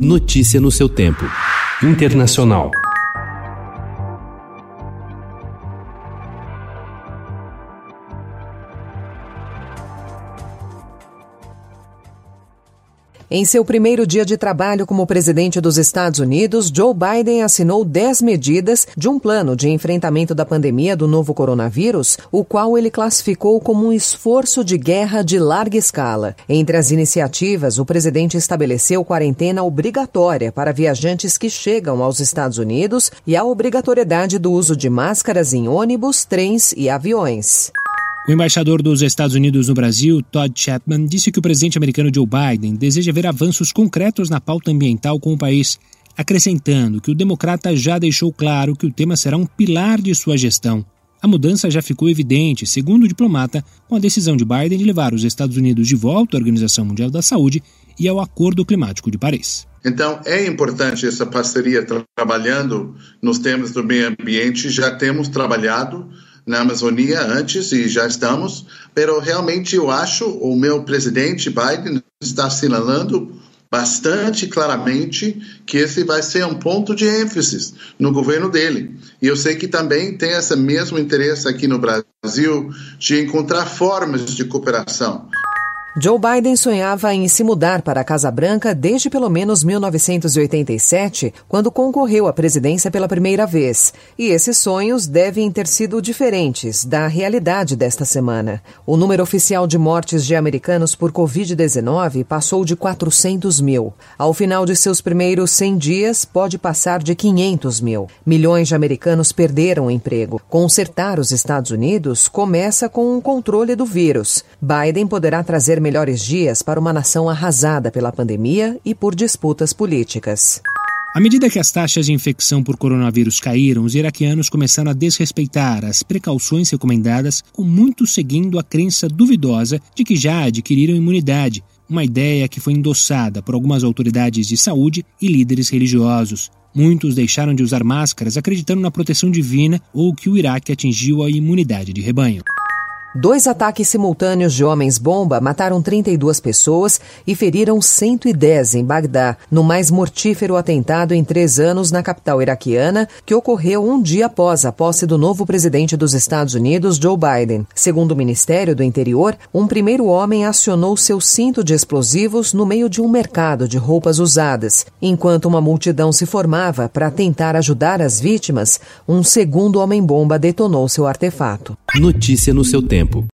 Notícia no seu tempo. Internacional. Em seu primeiro dia de trabalho como presidente dos Estados Unidos, Joe Biden assinou 10 medidas de um plano de enfrentamento da pandemia do novo coronavírus, o qual ele classificou como um esforço de guerra de larga escala. Entre as iniciativas, o presidente estabeleceu quarentena obrigatória para viajantes que chegam aos Estados Unidos e a obrigatoriedade do uso de máscaras em ônibus, trens e aviões. O embaixador dos Estados Unidos no Brasil, Todd Chapman, disse que o presidente americano Joe Biden deseja ver avanços concretos na pauta ambiental com o país, acrescentando que o democrata já deixou claro que o tema será um pilar de sua gestão. A mudança já ficou evidente, segundo o diplomata, com a decisão de Biden de levar os Estados Unidos de volta à Organização Mundial da Saúde e ao Acordo Climático de Paris. Então, é importante essa parceria trabalhando nos temas do meio ambiente. Já temos trabalhado na Amazônia antes e já estamos, mas realmente eu acho o meu presidente Biden está assinalando bastante claramente que esse vai ser um ponto de ênfase no governo dele. E eu sei que também tem esse mesmo interesse aqui no Brasil de encontrar formas de cooperação. Joe Biden sonhava em se mudar para a Casa Branca desde pelo menos 1987, quando concorreu à presidência pela primeira vez. E esses sonhos devem ter sido diferentes da realidade desta semana. O número oficial de mortes de americanos por Covid-19 passou de 400 mil. Ao final de seus primeiros 100 dias, pode passar de 500 mil. Milhões de americanos perderam o emprego. Consertar os Estados Unidos começa com o controle do vírus. Biden poderá trazer melhores dias para uma nação arrasada pela pandemia e por disputas políticas. À medida que as taxas de infecção por coronavírus caíram, os iraquianos começaram a desrespeitar as precauções recomendadas, com muitos seguindo a crença duvidosa de que já adquiriram imunidade, uma ideia que foi endossada por algumas autoridades de saúde e líderes religiosos. Muitos deixaram de usar máscaras acreditando na proteção divina ou que o Iraque atingiu a imunidade de rebanho. Dois ataques simultâneos de homens-bomba mataram 32 pessoas e feriram 110 em Bagdá, no mais mortífero atentado em três anos na capital iraquiana, que ocorreu um dia após a posse do novo presidente dos Estados Unidos, Joe Biden. Segundo o Ministério do Interior, um primeiro homem acionou seu cinto de explosivos no meio de um mercado de roupas usadas. Enquanto uma multidão se formava para tentar ajudar as vítimas, um segundo homem-bomba detonou seu artefato. Notícia no seu tempo.